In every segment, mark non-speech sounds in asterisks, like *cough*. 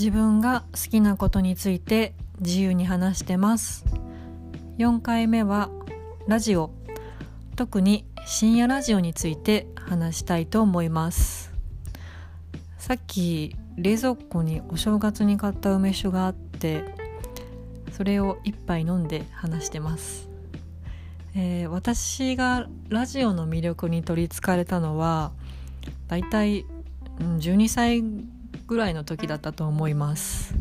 自分が好きなことについて自由に話してます。4回目はラジオ。特に深夜ラジオについて話したいと思います。さっき冷蔵庫にお正月に買った梅酒があってそれを一杯飲んで話してます。えー、私がラジオの魅力に取りつかれたのはだいたい12歳ぐらいの時だったと思います。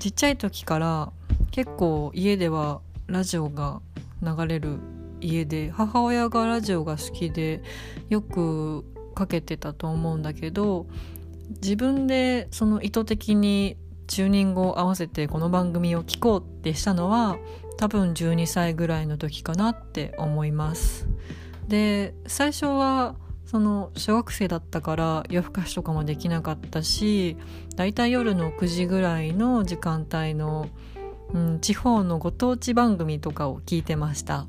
ちっちゃい時から結構家ではラジオが流れる家で母親がラジオが好きでよくかけてたと思うんだけど自分でその意図的にチューニングを合わせてこの番組を聴こうってしたのは多分12歳ぐらいの時かなって思います。で最初はその小学生だったから夜更かしとかもできなかったしだいたい夜の9時ぐらいの時間帯の、うん、地方のご当地番組とかを聞いてました。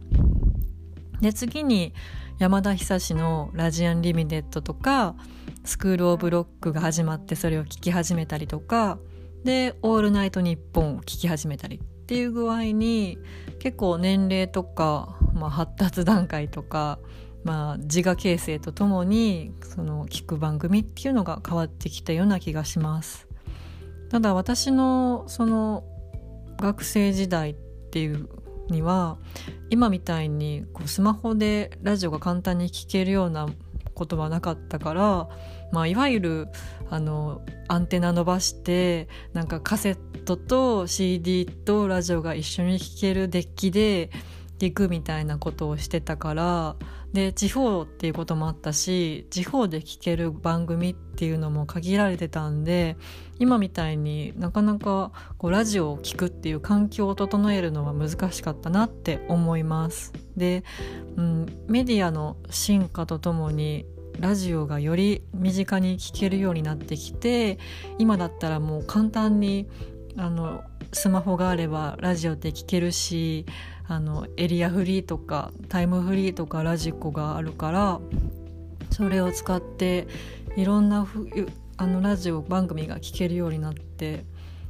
で次に山田久志の「ラジアンリミテッド」とか「スクール・オブ・ロック」が始まってそれを聞き始めたりとかで「オールナイトニッポン」を聞き始めたりっていう具合に結構年齢とか、まあ、発達段階とか、まあ、自我形成とともにその聞く番組っていうのが変わってきたような気がします。ただ私のその学生時代っていうには今みたいにこうスマホでラジオが簡単に聞けるようなことはなかったからまあ、いわゆるあのアンテナ伸ばしてなんかカセットと CD とラジオが一緒に聴けるデッキで行くみたいなことをしてたからで地方っていうこともあったし地方で聴ける番組っていうのも限られてたんで今みたいになかなかこうラジオを聴くっていう環境を整えるのは難しかったなって思います。で、うん、メディアの進化とともにラジオがより身近に聞けるようになってきて今だったらもう簡単にあのスマホがあればラジオって聞けるしあのエリアフリーとかタイムフリーとかラジコがあるからそれを使っていろんなふあのラジオ番組が聞けるようになって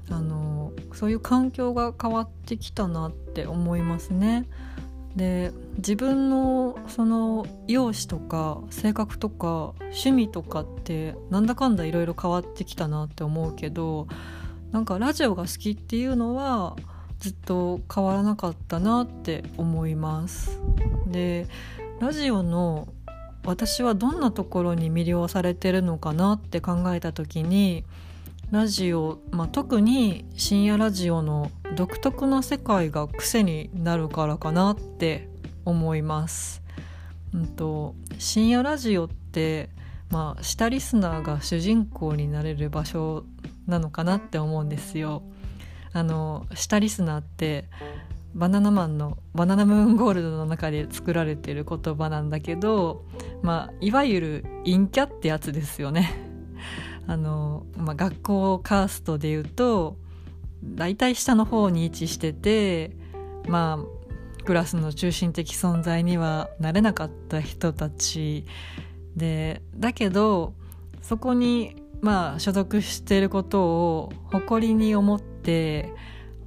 あのそういう環境が変わってきたなって思いますね。で自分のその容姿とか性格とか趣味とかってなんだかんだいろいろ変わってきたなって思うけどなんかラジオが好きっていうのはずっと変わらなかったなって思います。でラジオの私はどんなところに魅了されてるのかなって考えた時にラジオ、まあ、特に深夜ラジオの独特な世界が癖になるからかなって思います。うんと、深夜ラジオって、まあ、下リスナーが主人公になれる場所なのかなって思うんですよ。あの下リスナーってバナナマンの「バナナムーンゴールド」の中で作られてる言葉なんだけど、まあ、いわゆる陰キャってやつですよね。*laughs* あの、まあ、学校カーストで言うと大体下の方に位置しててまあクラスの中心的存在にはなれなかった人たちでだけどそこにまあ所属していることを誇りに思って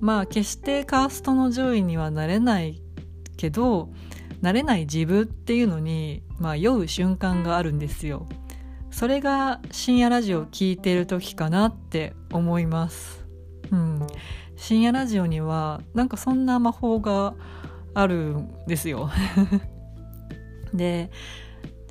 まあ決してカーストの上位にはなれないけどなれない自分っていうのにまあ酔う瞬間があるんですよ。それが深夜ラジオを聴いている時かなって思います。うん。深夜ラジオにはなんかそんな魔法があるんですよ。*laughs* で、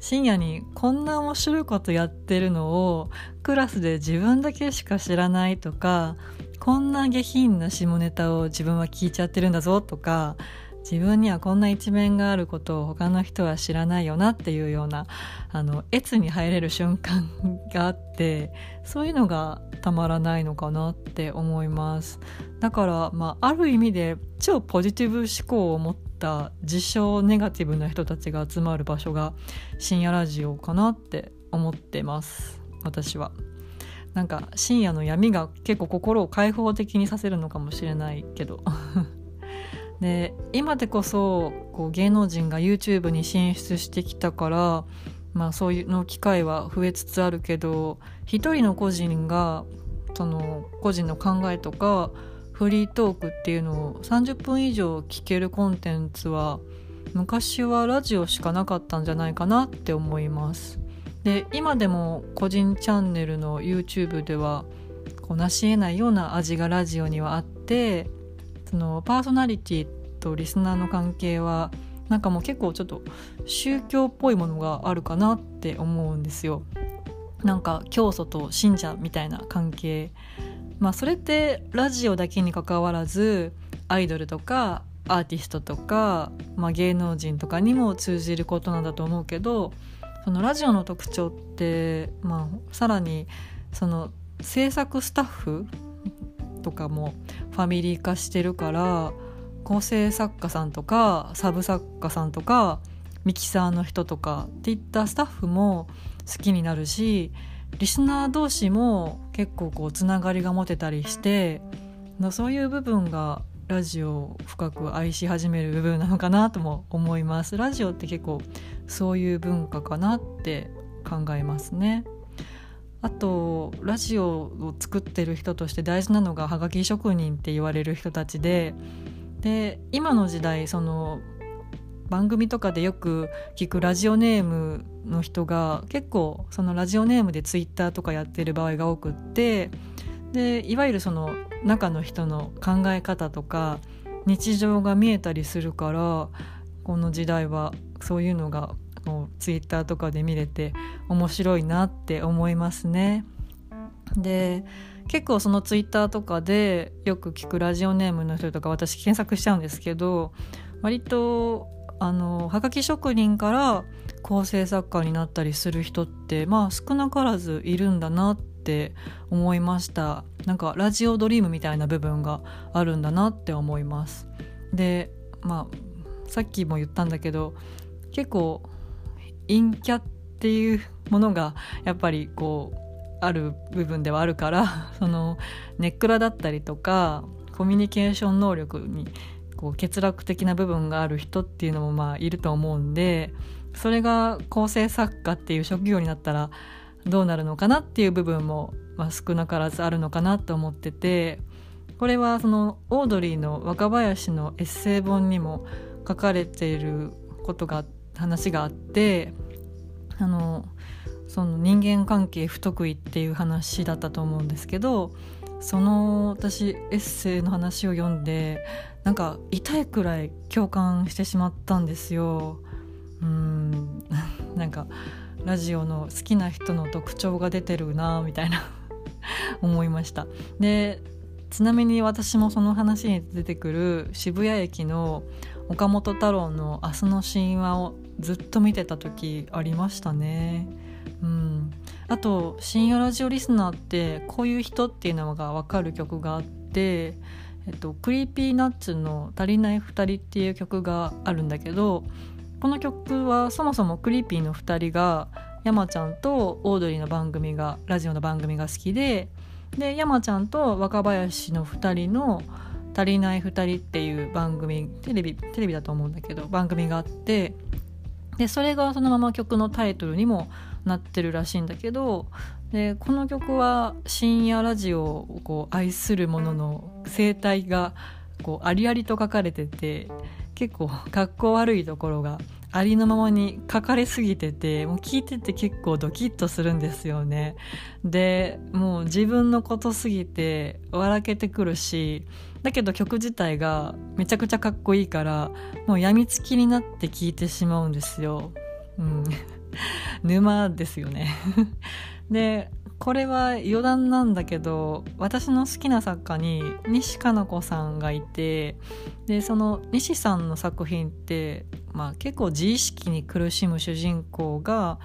深夜にこんな面白いことやってるのをクラスで自分だけしか知らないとか、こんな下品な下ネタを自分は聞いちゃってるんだぞとか、自分にはこんな一面があることを他の人は知らないよなっていうようなあの越に入れる瞬間があってそういうのがたまらないのかなって思いますだから、まあ、ある意味で超ポジティブ思考を持った自称ネガティブな人たちが集まる場所が深夜ラジオかなって思ってます私は。なんか深夜の闇が結構心を開放的にさせるのかもしれないけどで今でこそこう芸能人が YouTube に進出してきたから、まあ、そういうの機会は増えつつあるけど一人の個人がその個人の考えとかフリートークっていうのを30分以上聞けるコンテンツは昔はラジオしかなかったんじゃないかなって思います。で今でも個人チャンネルの YouTube ではこう成し得ないような味がラジオにはあってそのパーソナリティとリスナーの関係はなんかもう結構ちょっと宗教っぽいものがあるかなって思うんですよ。なんか教祖と信者みたいな関係まあそれってラジオだけにかかわらずアイドルとかアーティストとか、まあ、芸能人とかにも通じることなんだと思うけどそのラジオの特徴って、まあ、さらにその制作スタッフとかもファミリー化してるから構成作家さんとかサブ作家さんとかミキサーの人とかっていったスタッフも好きになるしリスナー同士も結構こうつながりが持てたりしてそういう部分がラジオを深く愛し始める部分なのかなとも思います。ラジオって結構そういう文化かなって考えますね。あとラジオを作ってる人として大事なのがはがき職人って言われる人たちでで今の時代その番組とかでよく聞くラジオネームの人が結構そのラジオネームでツイッターとかやってる場合が多くってでいわゆるその中の人の考え方とか日常が見えたりするからこの時代はそういうのがツイッターとかで見れて面白いなって思いますね。で結構そのツイッターとかでよく聞くラジオネームの人とか私検索しちゃうんですけど割とあのはがき職人から構成作家になったりする人ってまあ少なからずいるんだなって思いましたなんかラジオドリームみたいな部分があるんだなって思いますでまあさっきも言ったんだけど結構陰キャっていうものがやっぱりこうある部分ではあるから *laughs* そのネックラだったりとかコミュニケーション能力にこう欠落的な部分がある人っていうのもまあいると思うんでそれが構成作家っていう職業になったらどうなるのかなっていう部分も、まあ、少なからずあるのかなと思っててこれはそのオードリーの若林のエッセイ本にも書かれていることがあって話があってあのその人間関係不得意っていう話だったと思うんですけどその私エッセイの話を読んでなんか痛いくらい共感してしまったんですよ。うん *laughs* なんかラジオの好きな人の特徴が出てるなみたいな *laughs* 思いました。でちなみに私もその話に出てくる渋谷駅の岡本太郎の「明日の神話」をずっと見てた時ありましたね。うん、あと深夜ラジオリスナーってこういう人っていうのが分かる曲があって、えっと、クリーピーナッツの「足りない2人」っていう曲があるんだけどこの曲はそもそもクリーピーの2人が山ちゃんとオードリーの番組がラジオの番組が好きでで山ちゃんと若林の2人の「足りない2人」っていう番組テレビテレビだと思うんだけど番組があってでそれがそのまま曲のタイトルにもなってるらしいんだけどでこの曲は深夜ラジオをこう愛する者の生態がこうありありと書かれてて結構かっこ悪いところがありのままに書かれすぎててもう聞いてて結構ドキッとするんですよね。でもう自分のことすぎて笑けてくるしだけど曲自体がめちゃくちゃかっこいいからもうやみつきになって聴いてしまうんですよ。うん *laughs* 沼ですよね *laughs* でこれは余談なんだけど私の好きな作家に西加奈子さんがいてでその西さんの作品って、まあ、結構自意識に苦しむ主人公が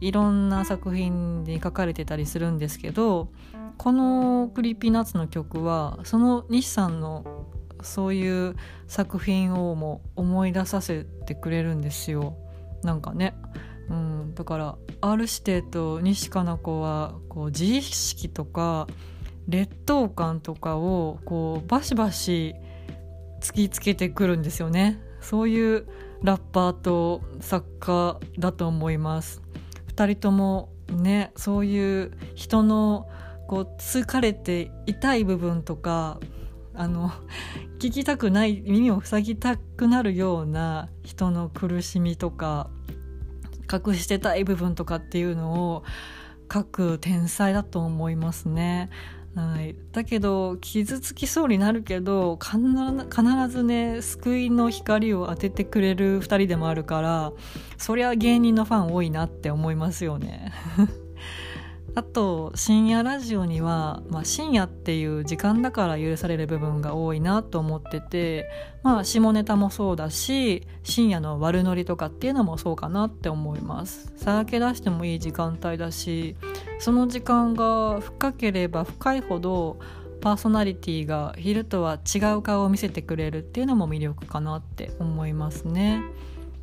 いろんな作品に書かれてたりするんですけどこの「クリーピーナッツ」の曲はその西さんのそういう作品をも思い出させてくれるんですよ。なんかね。うん、だから R 指定と西加奈子はこう自意識とか劣等感とかをこうバシバシ突きつけてくるんですよね。そういうラッパーと作家だと思います。2人ともねそういう人のこう疲れて痛い部分とかあの *laughs* 聞きたくない耳を塞ぎたくなるような人の苦しみとか隠してたい部分とかっていうのを書く天才だと思いますね。はい、だけど傷つきそうになるけど必ずね救いの光を当ててくれる2人でもあるからそりゃ芸人のファン多いなって思いますよね。*laughs* あと深夜ラジオには、まあ、深夜っていう時間だから許される部分が多いなと思っててまあ下ネタもそうだし深夜の悪ノリとかっていうのもそうかなって思います。さらけ出してもいい時間帯だしその時間が深ければ深いほどパーソナリティが昼とは違う顔を見せてくれるっていうのも魅力かなって思いますね。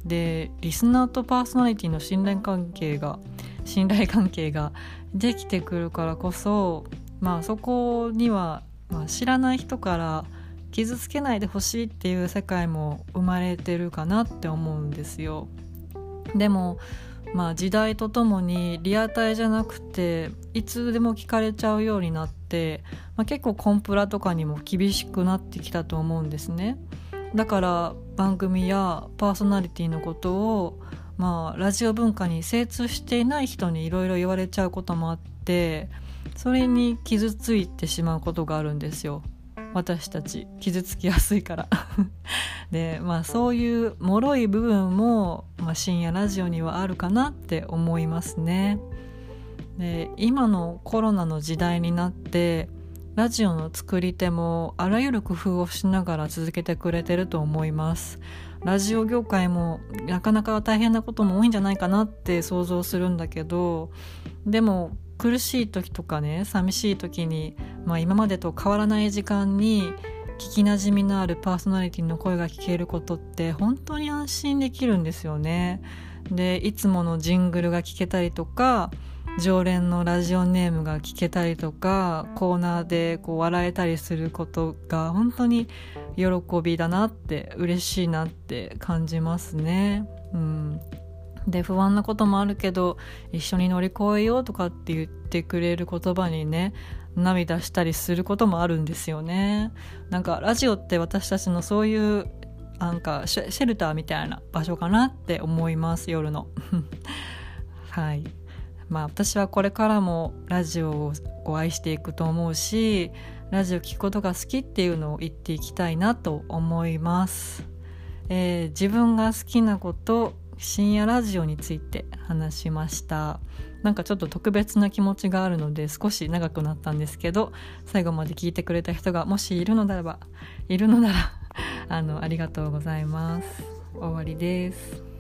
でリスナーとパーソナリティの信頼関係が信頼関係ができてくるからこそまあそこには、まあ、知らない人から傷つけないでほしいっていう世界も生まれてるかなって思うんですよ。でもまあ時代とともにリアタイじゃなくていつでも聞かれちゃうようになって、まあ、結構コンプラとかにも厳しくなってきたと思うんですね。だから番組やパーソナリティのことをまあラジオ文化に精通していない人にいろいろ言われちゃうこともあってそれに傷ついてしまうことがあるんですよ。私たち。傷つきやすいから。*laughs* でまあそういう脆い部分も、まあ、深夜ラジオにはあるかなって思いますね。で今のコロナの時代になってラジオの作り手もあらゆる工夫をしながら続けてくれてると思いますラジオ業界もなかなか大変なことも多いんじゃないかなって想像するんだけどでも苦しい時とかね寂しい時に、まあ、今までと変わらない時間に聞きなじみのあるパーソナリティの声が聞けることって本当に安心できるんですよね。でいつものジングルが聞けたりとか常連のラジオネームが聞けたりとかコーナーでこう笑えたりすることが本当に喜びだなって嬉しいなって感じますね。うん、で不安なこともあるけど一緒に乗り越えようとかって言ってくれる言葉にね涙したりすることもあるんですよね。なんかラジオって私たちのそういうなんかシェルターみたいな場所かなって思います夜の。*laughs* はいまあ私はこれからもラジオを愛していくと思うしラジオ聴くことが好きっていうのを言っていきたいなと思います、えー、自分が好きなこと深夜ラジオについて話しました。なんかちょっと特別な気持ちがあるので少し長くなったんですけど最後まで聞いてくれた人がもしいるのであればいるのなら *laughs* あのありがとうございます。終わりです。